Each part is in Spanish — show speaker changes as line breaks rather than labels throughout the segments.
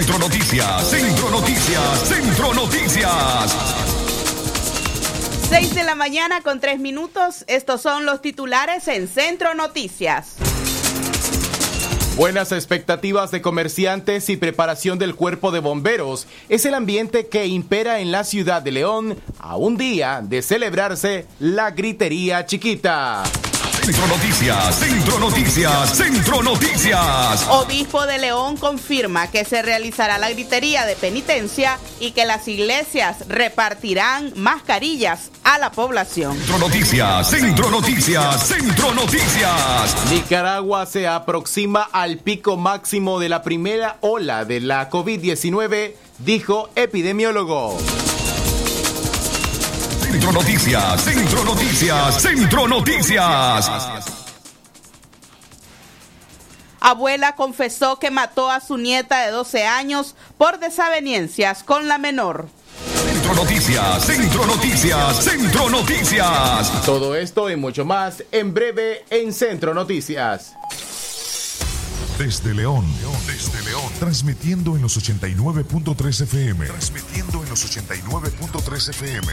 Centro Noticias, Centro Noticias, Centro Noticias.
6 de la mañana con 3 minutos. Estos son los titulares en Centro Noticias.
Buenas expectativas de comerciantes y preparación del cuerpo de bomberos es el ambiente que impera en la ciudad de León a un día de celebrarse la gritería chiquita.
Centro Noticias, Centro Noticias, Centro Noticias.
Obispo de León confirma que se realizará la gritería de penitencia y que las iglesias repartirán mascarillas a la población.
Centro Noticias, Centro Noticias, Centro Noticias.
Nicaragua se aproxima al pico máximo de la primera ola de la COVID-19, dijo epidemiólogo.
Centro Noticias, Centro Noticias, Centro Noticias.
Abuela confesó que mató a su nieta de 12 años por desavenencias con la menor.
Centro Noticias, Centro Noticias, Centro Noticias.
Todo esto y mucho más en breve en Centro Noticias.
Desde León, desde León, transmitiendo en los 89.3 FM. Transmitiendo en los 89.3 FM.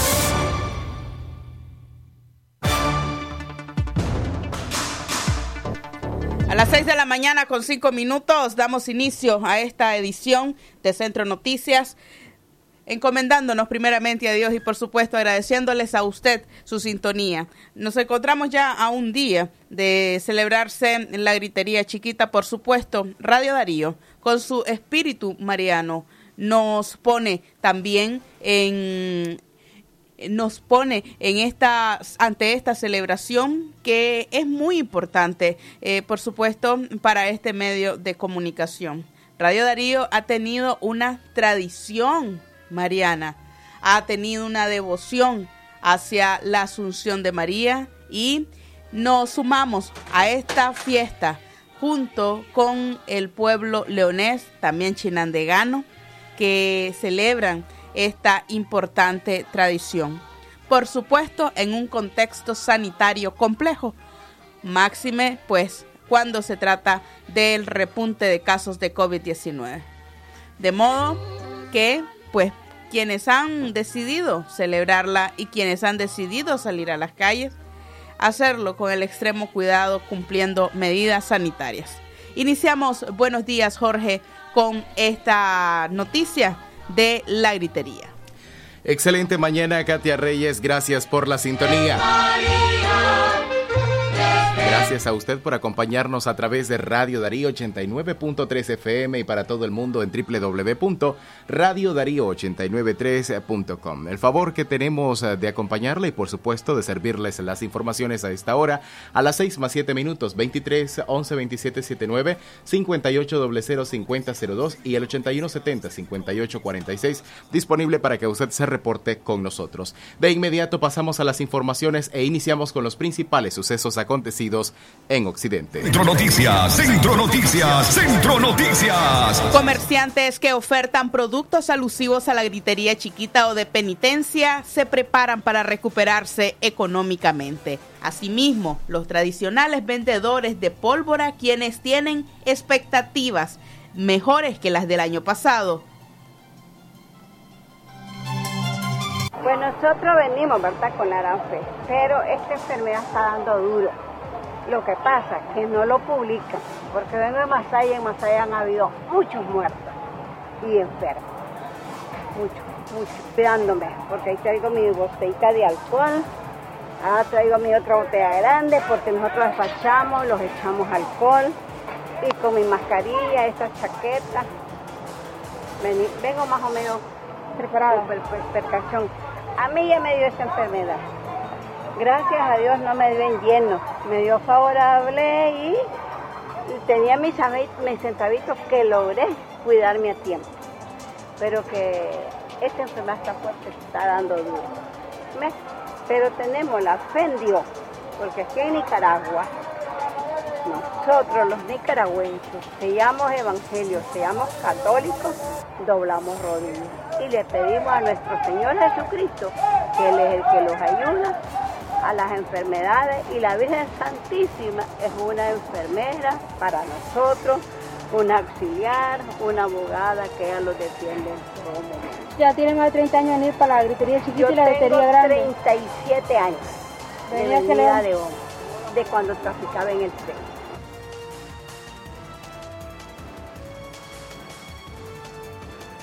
Las 6 de la mañana con 5 minutos damos inicio a esta edición de Centro Noticias, encomendándonos primeramente a Dios y por supuesto agradeciéndoles a usted su sintonía. Nos encontramos ya a un día de celebrarse la gritería chiquita, por supuesto, Radio Darío, con su espíritu mariano, nos pone también en nos pone en esta, ante esta celebración que es muy importante, eh, por supuesto, para este medio de comunicación. Radio Darío ha tenido una tradición mariana, ha tenido una devoción hacia la Asunción de María y nos sumamos a esta fiesta junto con el pueblo leonés, también chinandegano, que celebran esta importante tradición. Por supuesto, en un contexto sanitario complejo, máxime pues cuando se trata del repunte de casos de COVID-19. De modo que pues quienes han decidido celebrarla y quienes han decidido salir a las calles, hacerlo con el extremo cuidado cumpliendo medidas sanitarias. Iniciamos, buenos días Jorge, con esta noticia de la gritería.
Excelente mañana, Katia Reyes. Gracias por la sintonía. Gracias a usted por acompañarnos a través de Radio Darío 89.3 FM y para todo el mundo en www.radiodarío893.com. El favor que tenemos eh, de acompañarle y por supuesto de servirles las informaciones a esta hora a las 6 más 7 minutos 23 11 27 79 58 00 50 02 y el 81 70 58 46 disponible para que usted se reporte con nosotros. De inmediato pasamos a las informaciones e iniciamos con los principales sucesos acontecidos en Occidente.
Centro Noticias, Centro Noticias, Centro Noticias.
Comerciantes que ofertan productos alusivos a la gritería chiquita o de penitencia se preparan para recuperarse económicamente. Asimismo, los tradicionales vendedores de pólvora quienes tienen expectativas mejores que las del año pasado.
Pues nosotros venimos, ¿verdad?, con la gran fe, pero esta enfermedad está dando duro. Lo que pasa es que no lo publican, porque vengo de Masaya y en Masaya han habido muchos muertos y enfermos. Muchos, muchos, cuidándome, porque ahí traigo mi botellita de alcohol, ahora traigo mi otra botella grande, porque nosotros despachamos, los echamos alcohol, y con mi mascarilla, esta chaqueta, vengo más o menos preparada por precaución. A mí ya me dio esta enfermedad. Gracias a Dios no me dio en lleno, me dio favorable y, tenía mis, mis centavitos que logré cuidarme a tiempo. Pero que esta enfermedad está fuerte, está dando duro. Pero tenemos la fe en Dios, porque aquí en Nicaragua, nosotros los nicaragüenses, seamos evangelios, seamos católicos, doblamos rodillas y le pedimos a nuestro Señor Jesucristo que Él es el que los ayuda a las enfermedades y la Virgen Santísima es una enfermera para nosotros, una auxiliar, una abogada que ella los defiende en todo momento.
Ya tiene más de 30 años en ir para la gritería chiquita y la gritería grande.
37 años de venida de, de cuando traficaba en el tren.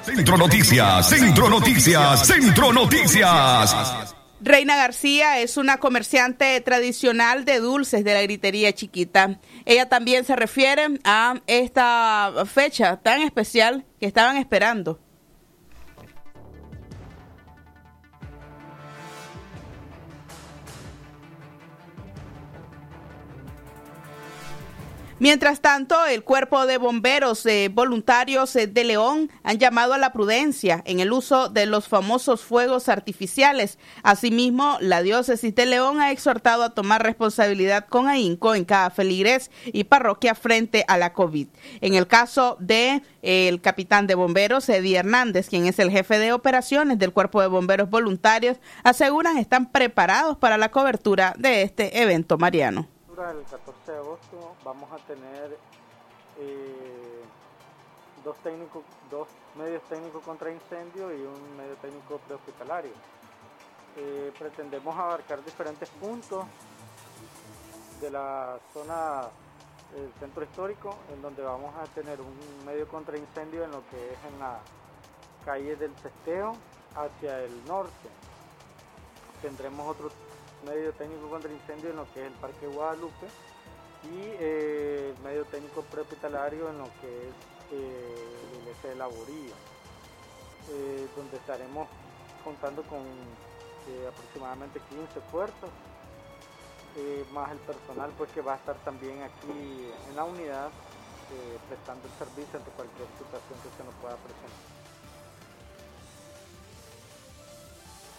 Centro Noticias, Centro Noticias, Centro Noticias.
Reina García es una comerciante tradicional de dulces de la gritería chiquita. Ella también se refiere a esta fecha tan especial que estaban esperando. Mientras tanto, el cuerpo de bomberos eh, voluntarios eh, de León han llamado a la prudencia en el uso de los famosos fuegos artificiales. Asimismo, la diócesis de León ha exhortado a tomar responsabilidad con ahínco en cada feligres y parroquia frente a la COVID. En el caso de eh, el capitán de bomberos Eddie Hernández, quien es el jefe de operaciones del cuerpo de bomberos voluntarios, aseguran están preparados para la cobertura de este evento mariano
el 14 de agosto vamos a tener eh, dos, medios técnicos contra incendio y un medio técnico prehospitalario. Eh, pretendemos abarcar diferentes puntos de la zona del centro histórico, en donde vamos a tener un medio contra incendio en lo que es en la calle del Cesteo hacia el norte. Tendremos otro medio técnico contra incendio en lo que es el Parque Guadalupe y eh, el medio técnico prehospitalario en lo que es eh, el ILS de Laboría, eh, donde estaremos contando con aproximadamente 15 puertos, más el personal pues que va a estar también aquí en la unidad prestando el servicio ante cualquier situación que se nos pueda presentar.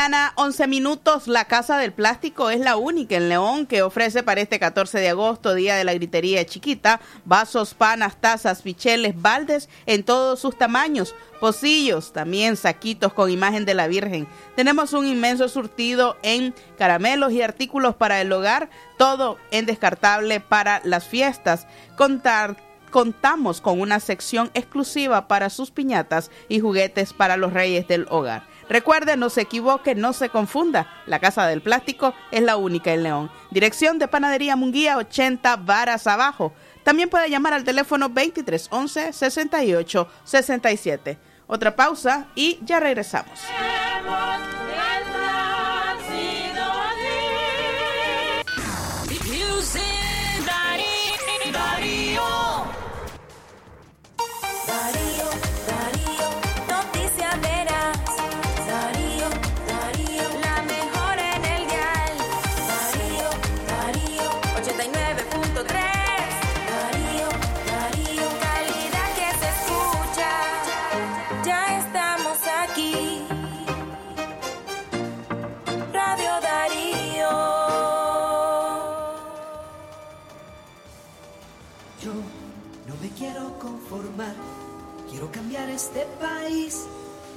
Mañana, 11 minutos, la Casa del Plástico es la única en León que ofrece para este 14 de agosto, Día de la Gritería Chiquita, vasos, panas, tazas, picheles, baldes en todos sus tamaños, pocillos, también saquitos con imagen de la Virgen. Tenemos un inmenso surtido en caramelos y artículos para el hogar, todo en descartable para las fiestas. Contamos con una sección exclusiva para sus piñatas y juguetes para los reyes del hogar. Recuerde, no se equivoque, no se confunda. La Casa del Plástico es la única en León. Dirección de Panadería Munguía 80 Varas Abajo. También puede llamar al teléfono 2311 68 67. Otra pausa y ya regresamos.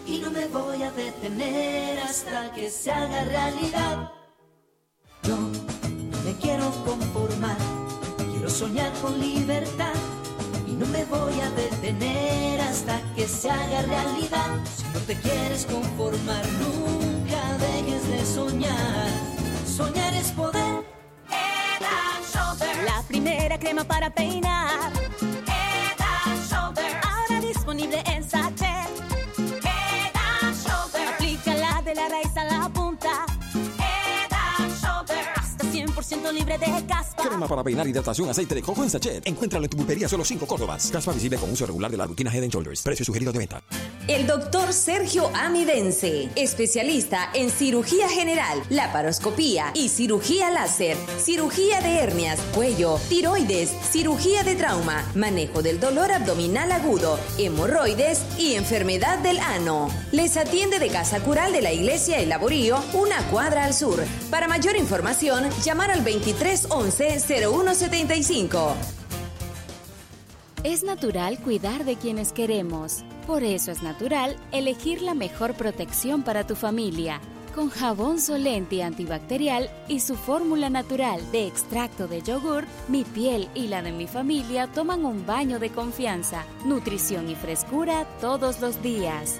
Y no me voy a detener hasta que se haga realidad. Yo me quiero conformar, quiero soñar con libertad y no me voy a detener hasta que se haga realidad. Si no te quieres conformar, nunca dejes de soñar. Soñar es poder.
La primera crema para peinar de la raíz a la punta. Head Shoulder. Hasta 100% libre libre de caspa.
Crema para peinar, hidratación, aceite de coco en sachet. Encuéntralo en tu pulpería solo 5 Córdobas. Caspa visible con uso regular de la rutina Head Shoulders. Precio sugerido de venta.
El doctor Sergio Amidense, especialista en cirugía general, laparoscopía y cirugía láser, cirugía de hernias, cuello, tiroides, cirugía de trauma, manejo del dolor abdominal agudo, hemorroides y enfermedad del ano. Les atiende de Casa Cural de la Iglesia El Laborío, una cuadra al sur. Para mayor información, llamar al 2311-0175.
Es natural cuidar de quienes queremos. Por eso es natural elegir la mejor protección para tu familia. Con jabón Solenti antibacterial y su fórmula natural de extracto de yogur, mi piel y la de mi familia toman un baño de confianza, nutrición y frescura todos los días.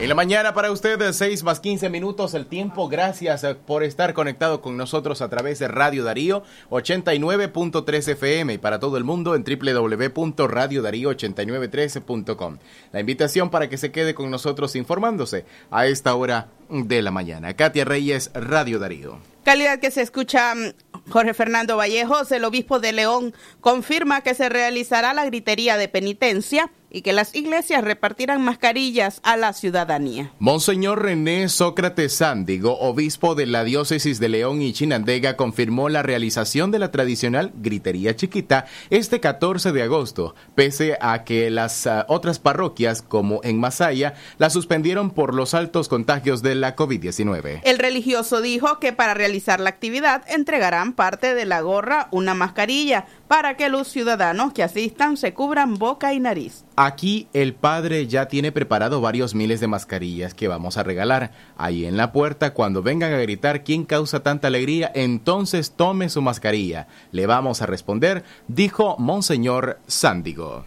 En la mañana para ustedes, 6 más 15 minutos el tiempo. Gracias eh, por estar conectado con nosotros a través de Radio Darío 89.3 FM y para todo el mundo en www.radiodarío8913.com. La invitación para que se quede con nosotros informándose a esta hora de la mañana. Katia Reyes, Radio Darío.
Calidad que se escucha mm, Jorge Fernando Vallejos, el obispo de León, confirma que se realizará la gritería de penitencia y que las iglesias repartirán mascarillas a la ciudadanía.
Monseñor René Sócrates Sándigo, obispo de la diócesis de León y Chinandega, confirmó la realización de la tradicional gritería chiquita este 14 de agosto, pese a que las ah, otras parroquias, como en Masaya, la suspendieron por los altos contagios de la COVID-19.
El religioso dijo que para realizar la actividad entregarán parte de la gorra, una mascarilla, para que los ciudadanos que asistan se cubran boca y nariz.
Aquí el padre ya tiene preparado varios miles de mascarillas que vamos a regalar. Ahí en la puerta, cuando vengan a gritar quién causa tanta alegría, entonces tome su mascarilla. Le vamos a responder, dijo Monseñor Sándigo.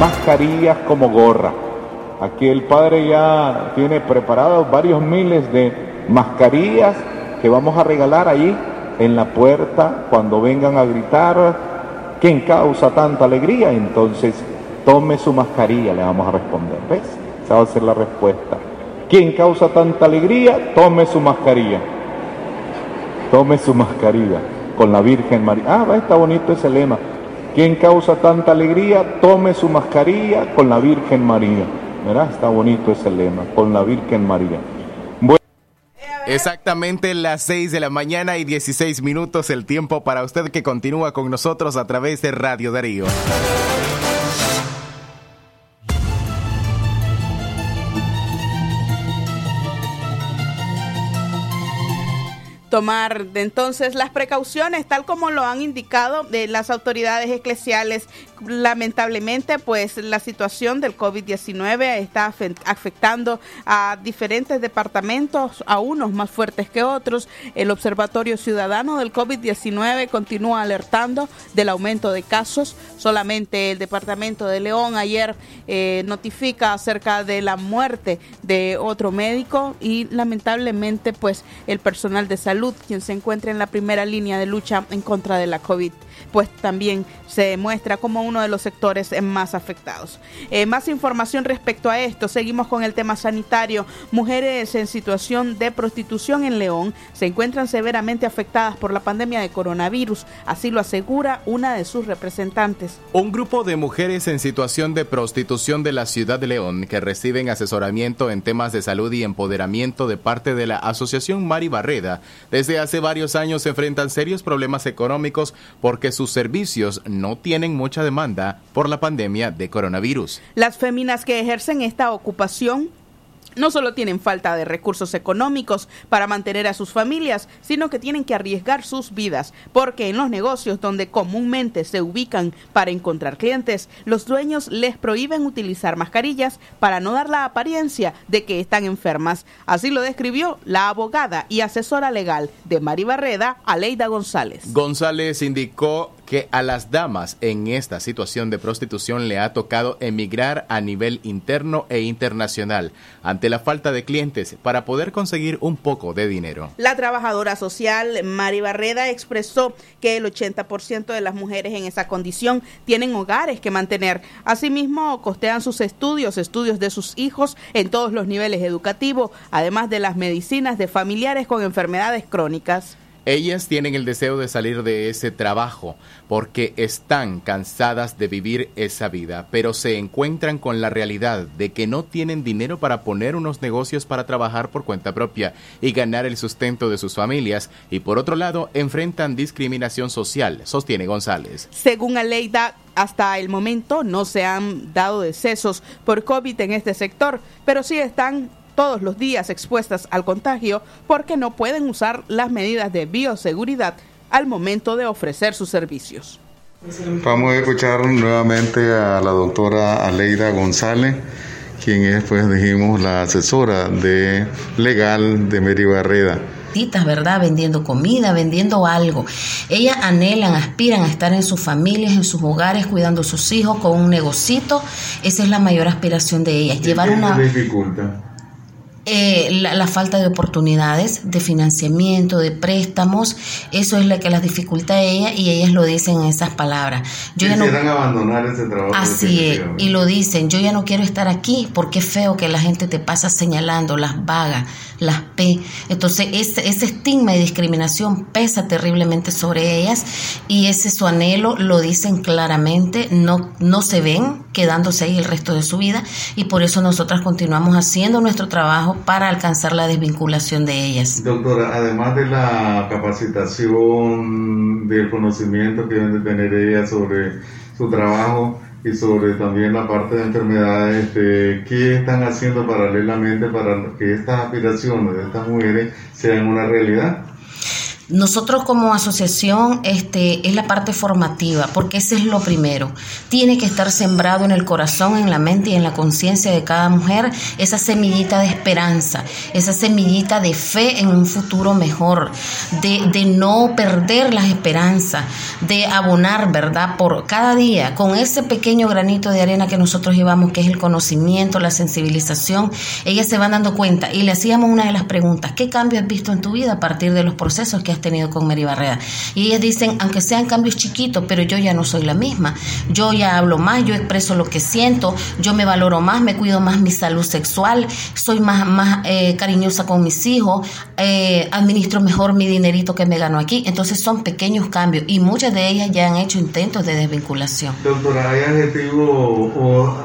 mascarillas como gorra. Aquí el padre ya tiene preparados varios miles de mascarillas que vamos a regalar allí en la puerta cuando vengan a gritar quién causa tanta alegría. Entonces tome su mascarilla, le vamos a responder. ¿Ves? Esa va a ser la respuesta. ¿Quién causa tanta alegría? Tome su mascarilla. Tome su mascarilla con la Virgen María. Ah, está bonito ese lema. ¿Quién causa tanta alegría? Tome su mascarilla con la Virgen María. ¿Verdad? Está bonito ese lema, con la Virgen María.
Exactamente las 6 de la mañana y 16 minutos el tiempo para usted que continúa con nosotros a través de Radio Darío.
Tomar entonces las precauciones tal como lo han indicado de las autoridades eclesiales. Lamentablemente, pues la situación del COVID-19 está afe- afectando a diferentes departamentos, a unos más fuertes que otros. El Observatorio Ciudadano del COVID-19 continúa alertando del aumento de casos. Solamente el departamento de León ayer eh, notifica acerca de la muerte de otro médico y lamentablemente pues el personal de salud quien se encuentra en la primera línea de lucha en contra de la COVID pues también se muestra como uno de los sectores más afectados. Eh, más información respecto a esto, seguimos con el tema sanitario. Mujeres en situación de prostitución en León se encuentran severamente afectadas por la pandemia de coronavirus, así lo asegura una de sus representantes.
Un grupo de mujeres en situación de prostitución de la ciudad de León que reciben asesoramiento en temas de salud y empoderamiento de parte de la Asociación Mari Barreda Desde hace varios años se enfrentan serios problemas económicos porque sus servicios no tienen mucha demanda por la pandemia de coronavirus.
Las féminas que ejercen esta ocupación no solo tienen falta de recursos económicos para mantener a sus familias, sino que tienen que arriesgar sus vidas, porque en los negocios donde comúnmente se ubican para encontrar clientes, los dueños les prohíben utilizar mascarillas para no dar la apariencia de que están enfermas. Así lo describió la abogada y asesora legal de Mari Barreda, Aleida González.
González indicó que a las damas en esta situación de prostitución le ha tocado emigrar a nivel interno e internacional ante la falta de clientes para poder conseguir un poco de dinero.
La trabajadora social Mari Barreda expresó que el 80% de las mujeres en esa condición tienen hogares que mantener. Asimismo, costean sus estudios, estudios de sus hijos en todos los niveles educativos, además de las medicinas de familiares con enfermedades crónicas.
Ellas tienen el deseo de salir de ese trabajo porque están cansadas de vivir esa vida, pero se encuentran con la realidad de que no tienen dinero para poner unos negocios para trabajar por cuenta propia y ganar el sustento de sus familias y por otro lado enfrentan discriminación social, sostiene González.
Según Aleida, hasta el momento no se han dado decesos por COVID en este sector, pero sí están todos los días expuestas al contagio porque no pueden usar las medidas de bioseguridad al momento de ofrecer sus servicios.
Vamos a escuchar nuevamente a la doctora Aleida González, quien es, pues dijimos, la asesora de legal de Mary Barreda.
¿verdad? Vendiendo comida, vendiendo algo. Ellas anhelan, aspiran a estar en sus familias, en sus hogares, cuidando a sus hijos con un negocito. Esa es la mayor aspiración de ellas. Llevar una
dificultad?
Eh, la, la, falta de oportunidades, de financiamiento, de préstamos, eso es lo que las dificulta a ella y ellas lo dicen en esas palabras.
Yo Quisieran ya no, abandonar ese trabajo.
Así es, y lo dicen, yo ya no quiero estar aquí porque es feo que la gente te pasa señalando las vagas, las P. Entonces ese, ese estigma y discriminación pesa terriblemente sobre ellas y ese su anhelo lo dicen claramente, no, no se ven quedándose ahí el resto de su vida y por eso nosotras continuamos haciendo nuestro trabajo para alcanzar la desvinculación de ellas.
Doctora, además de la capacitación, del conocimiento que deben de tener ellas sobre su trabajo y sobre también la parte de enfermedades, este, ¿qué están haciendo paralelamente para que estas aspiraciones de estas mujeres sean una realidad?
Nosotros como asociación este, es la parte formativa, porque ese es lo primero. Tiene que estar sembrado en el corazón, en la mente y en la conciencia de cada mujer esa semillita de esperanza, esa semillita de fe en un futuro mejor, de, de no perder las esperanzas, de abonar, ¿verdad? Por cada día, con ese pequeño granito de arena que nosotros llevamos, que es el conocimiento, la sensibilización, ellas se van dando cuenta. Y le hacíamos una de las preguntas, ¿qué cambio has visto en tu vida a partir de los procesos que tenido con Mary Barrera. Y ellas dicen, aunque sean cambios chiquitos, pero yo ya no soy la misma. Yo ya hablo más, yo expreso lo que siento, yo me valoro más, me cuido más mi salud sexual, soy más, más eh, cariñosa con mis hijos, eh, administro mejor mi dinerito que me gano aquí. Entonces son pequeños cambios y muchas de ellas ya han hecho intentos de desvinculación.
Doctora, ¿hay adjetivos o,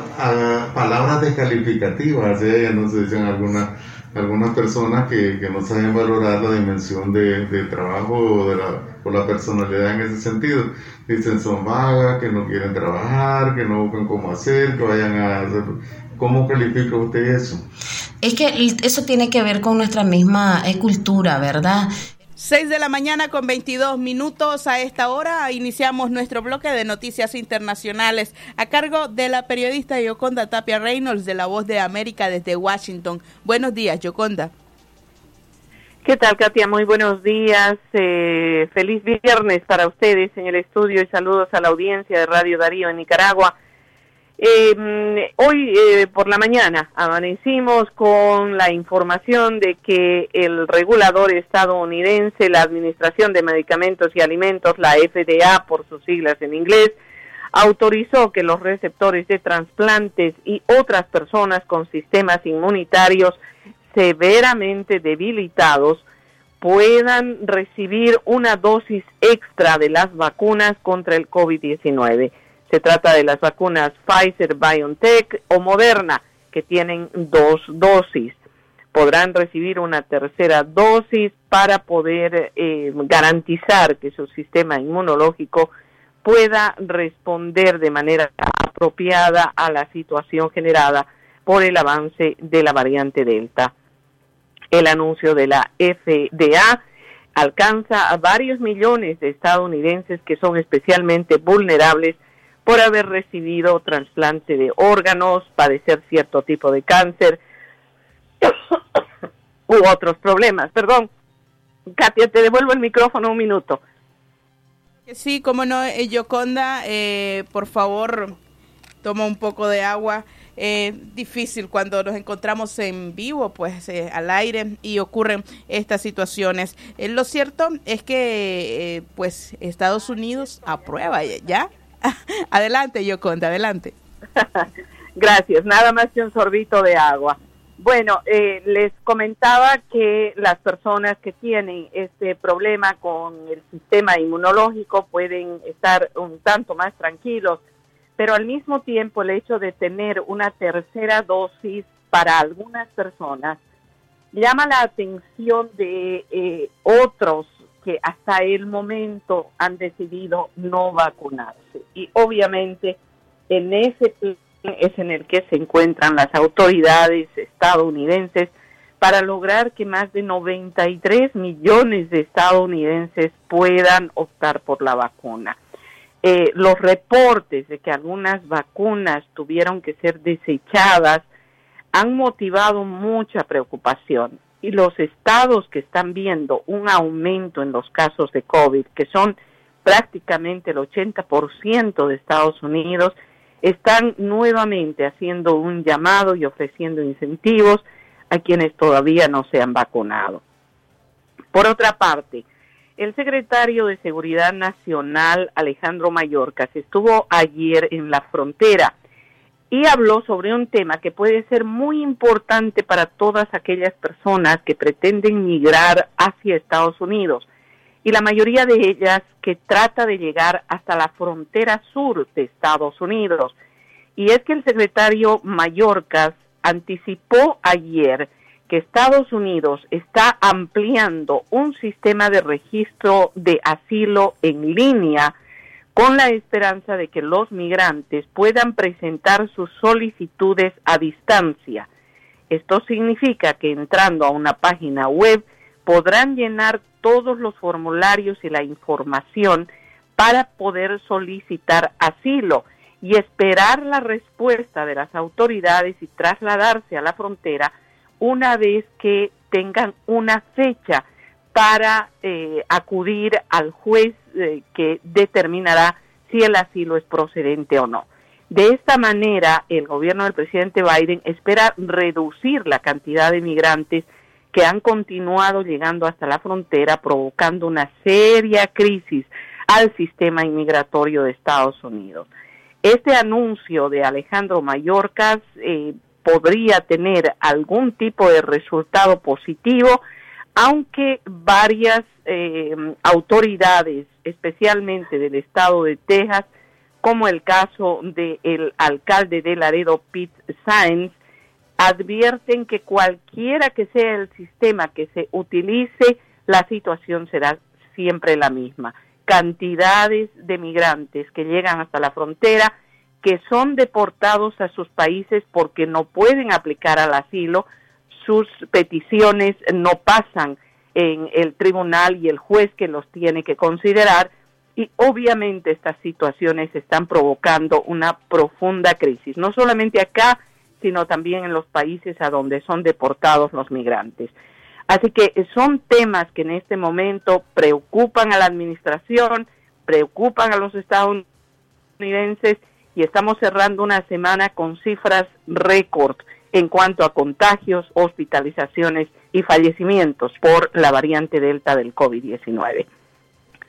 palabras descalificativas? Ellas no se dicen alguna algunas personas que, que, no saben valorar la dimensión de, de trabajo o, de la, o la personalidad en ese sentido. Dicen son vagas, que no quieren trabajar, que no buscan cómo hacer, que vayan a hacer... ¿Cómo califica usted eso?
Es que eso tiene que ver con nuestra misma eh, cultura, ¿verdad?
6 de la mañana con 22 minutos a esta hora iniciamos nuestro bloque de noticias internacionales a cargo de la periodista Yoconda Tapia Reynolds de La Voz de América desde Washington. Buenos días, Yoconda.
¿Qué tal, Katia? Muy buenos días. Eh, feliz viernes para ustedes en el estudio y saludos a la audiencia de Radio Darío en Nicaragua. Eh, hoy eh, por la mañana amanecimos con la información de que el regulador estadounidense, la Administración de Medicamentos y Alimentos, la FDA por sus siglas en inglés, autorizó que los receptores de trasplantes y otras personas con sistemas inmunitarios severamente debilitados puedan recibir una dosis extra de las vacunas contra el COVID-19. Se trata de las vacunas Pfizer, BioNTech o Moderna, que tienen dos dosis. podrán recibir una tercera dosis para poder eh, garantizar que su sistema inmunológico pueda responder de manera apropiada a la situación generada por el avance de la variante Delta. El anuncio de la FDA alcanza a varios millones de estadounidenses que son especialmente vulnerables por haber recibido trasplante de órganos, padecer cierto tipo de cáncer u otros problemas. Perdón, Katia, te devuelvo el micrófono un minuto.
Sí, como no, eh, Yoconda, eh, por favor, toma un poco de agua. Eh, difícil cuando nos encontramos en vivo, pues eh, al aire y ocurren estas situaciones. Eh, lo cierto es que, pues, Estados Unidos aprueba ya. adelante, Yoconda, adelante.
Gracias, nada más que un sorbito de agua. Bueno, eh, les comentaba que las personas que tienen este problema con el sistema inmunológico pueden estar un tanto más tranquilos, pero al mismo tiempo el hecho de tener una tercera dosis para algunas personas llama la atención de eh, otros que hasta el momento han decidido no vacunarse. Y obviamente en ese plan es en el que se encuentran las autoridades estadounidenses para lograr que más de 93 millones de estadounidenses puedan optar por la vacuna. Eh, los reportes de que algunas vacunas tuvieron que ser desechadas han motivado mucha preocupación y los estados que están viendo un aumento en los casos de COVID, que son prácticamente el 80% de Estados Unidos, están nuevamente haciendo un llamado y ofreciendo incentivos a quienes todavía no se han vacunado. Por otra parte, el secretario de Seguridad Nacional, Alejandro Mayorkas, estuvo ayer en la frontera y habló sobre un tema que puede ser muy importante para todas aquellas personas que pretenden migrar hacia Estados Unidos y la mayoría de ellas que trata de llegar hasta la frontera sur de Estados Unidos. Y es que el secretario Mayorkas anticipó ayer que Estados Unidos está ampliando un sistema de registro de asilo en línea con la esperanza de que los migrantes puedan presentar sus solicitudes a distancia. Esto significa que entrando a una página web podrán llenar todos los formularios y la información para poder solicitar asilo y esperar la respuesta de las autoridades y trasladarse a la frontera una vez que tengan una fecha para eh, acudir al juez eh, que determinará si el asilo es procedente o no. De esta manera, el gobierno del presidente Biden espera reducir la cantidad de migrantes que han continuado llegando hasta la frontera, provocando una seria crisis al sistema inmigratorio de Estados Unidos. Este anuncio de Alejandro Mayorkas eh, podría tener algún tipo de resultado positivo, aunque varias eh, autoridades, especialmente del estado de Texas, como el caso del alcalde de Laredo, Pete Sainz, advierten que cualquiera que sea el sistema que se utilice, la situación será siempre la misma. Cantidades de migrantes que llegan hasta la frontera, que son deportados a sus países porque no pueden aplicar al asilo, sus peticiones no pasan en el tribunal y el juez que los tiene que considerar y obviamente estas situaciones están provocando una profunda crisis, no solamente acá, sino también en los países a donde son deportados los migrantes. Así que son temas que en este momento preocupan a la administración, preocupan a los estadounidenses y estamos cerrando una semana con cifras récord en cuanto a contagios, hospitalizaciones y fallecimientos por la variante Delta del COVID-19.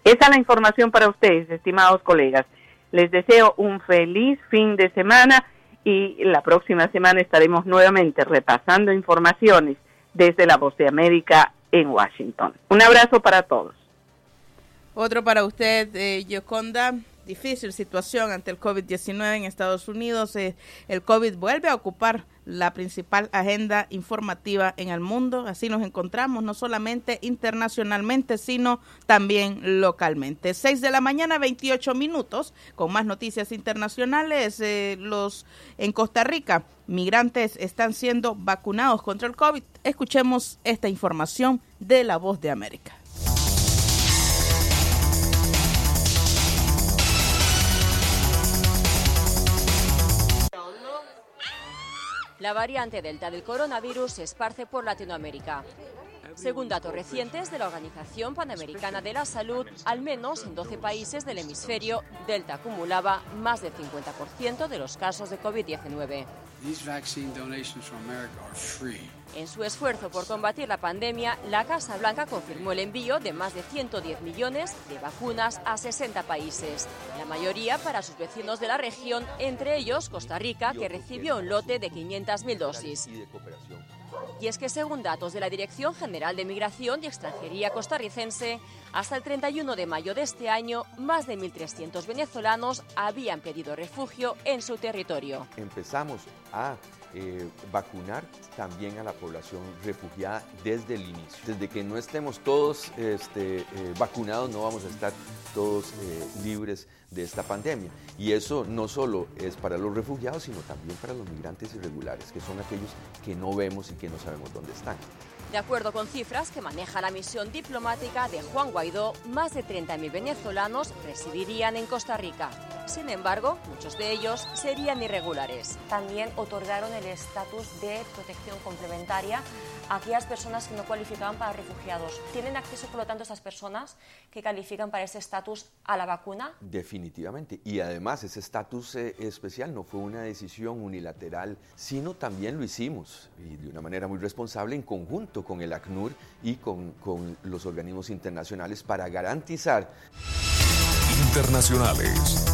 Esa es la información para ustedes, estimados colegas. Les deseo un feliz fin de semana y la próxima semana estaremos nuevamente repasando informaciones desde la Voz de América en Washington. Un abrazo para todos.
Otro para usted, eh. Difícil situación ante el COVID-19 en Estados Unidos. Eh, el COVID vuelve a ocupar la principal agenda informativa en el mundo. Así nos encontramos no solamente internacionalmente, sino también localmente. 6 de la mañana, 28 minutos, con más noticias internacionales. Eh, los en Costa Rica, migrantes están siendo vacunados contra el COVID. Escuchemos esta información de La Voz de América.
La variante Delta del coronavirus se esparce por Latinoamérica. Según datos recientes de la Organización Panamericana de la Salud, al menos en 12 países del hemisferio, Delta acumulaba más del 50% de los casos de COVID-19. En su esfuerzo por combatir la pandemia, la Casa Blanca confirmó el envío de más de 110 millones de vacunas a 60 países, la mayoría para sus vecinos de la región, entre ellos Costa Rica, que recibió un lote de 500.000 dosis. Y es que según datos de la Dirección General de Migración y Extranjería costarricense, hasta el 31 de mayo de este año, más de 1.300 venezolanos habían pedido refugio en su territorio.
Empezamos a eh, vacunar también a la población refugiada desde el inicio. Desde que no estemos todos este, eh, vacunados, no vamos a estar todos eh, libres de esta pandemia. Y eso no solo es para los refugiados, sino también para los migrantes irregulares, que son aquellos que no vemos y que no sabemos dónde están.
De acuerdo con cifras que maneja la misión diplomática de Juan Guaidó, más de 30.000 venezolanos residirían en Costa Rica. Sin embargo, muchos de ellos serían irregulares.
También otorgaron el estatus de protección complementaria a aquellas personas que no cualificaban para refugiados. ¿Tienen acceso, por lo tanto, esas personas que califican para ese estatus a la vacuna?
Definitivamente. Y además ese estatus eh, especial no fue una decisión unilateral, sino también lo hicimos y de una manera muy responsable en conjunto con el ACNUR y con, con los organismos internacionales para garantizar
Internacionales.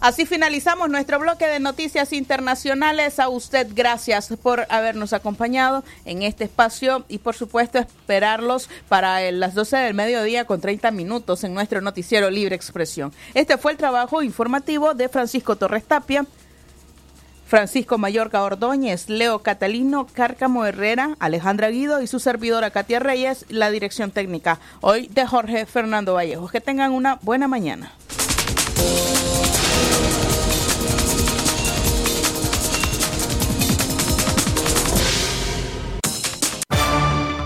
Así finalizamos nuestro bloque de noticias internacionales. A usted gracias por habernos acompañado en este espacio y por supuesto esperarlos para las 12 del mediodía con 30 minutos en nuestro noticiero Libre Expresión. Este fue el trabajo informativo de Francisco Torres Tapia. Francisco Mayorca Ordóñez, Leo Catalino, Cárcamo Herrera, Alejandra Guido y su servidora Katia Reyes, la dirección técnica hoy de Jorge Fernando Vallejos. Que tengan una buena mañana.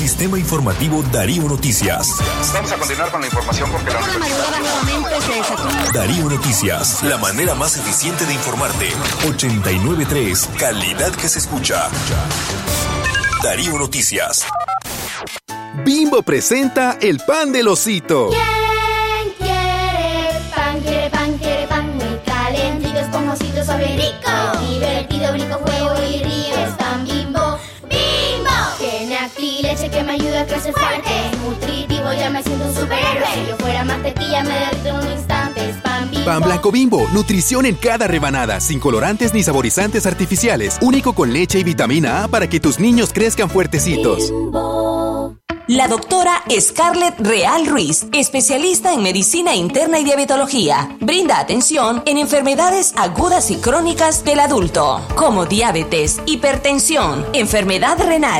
Sistema Informativo Darío Noticias.
Vamos a continuar con la información porque la
Darío Noticias, la manera más eficiente de informarte. 893, calidad que se escucha. Darío Noticias.
Bimbo presenta el pan del osito.
¿Quién leche que me ayuda a crecer fuerte. Nutritivo, ya me siento un superhéroe. Si yo fuera mantequilla, me derrito en un instante. Es pan bimbo.
Pan blanco bimbo, nutrición en cada rebanada, sin colorantes ni saborizantes artificiales, único con leche y vitamina A para que tus niños crezcan fuertecitos.
La doctora Scarlett Real Ruiz, especialista en medicina interna y diabetología, brinda atención en enfermedades agudas y crónicas del adulto, como diabetes, hipertensión, enfermedad renal,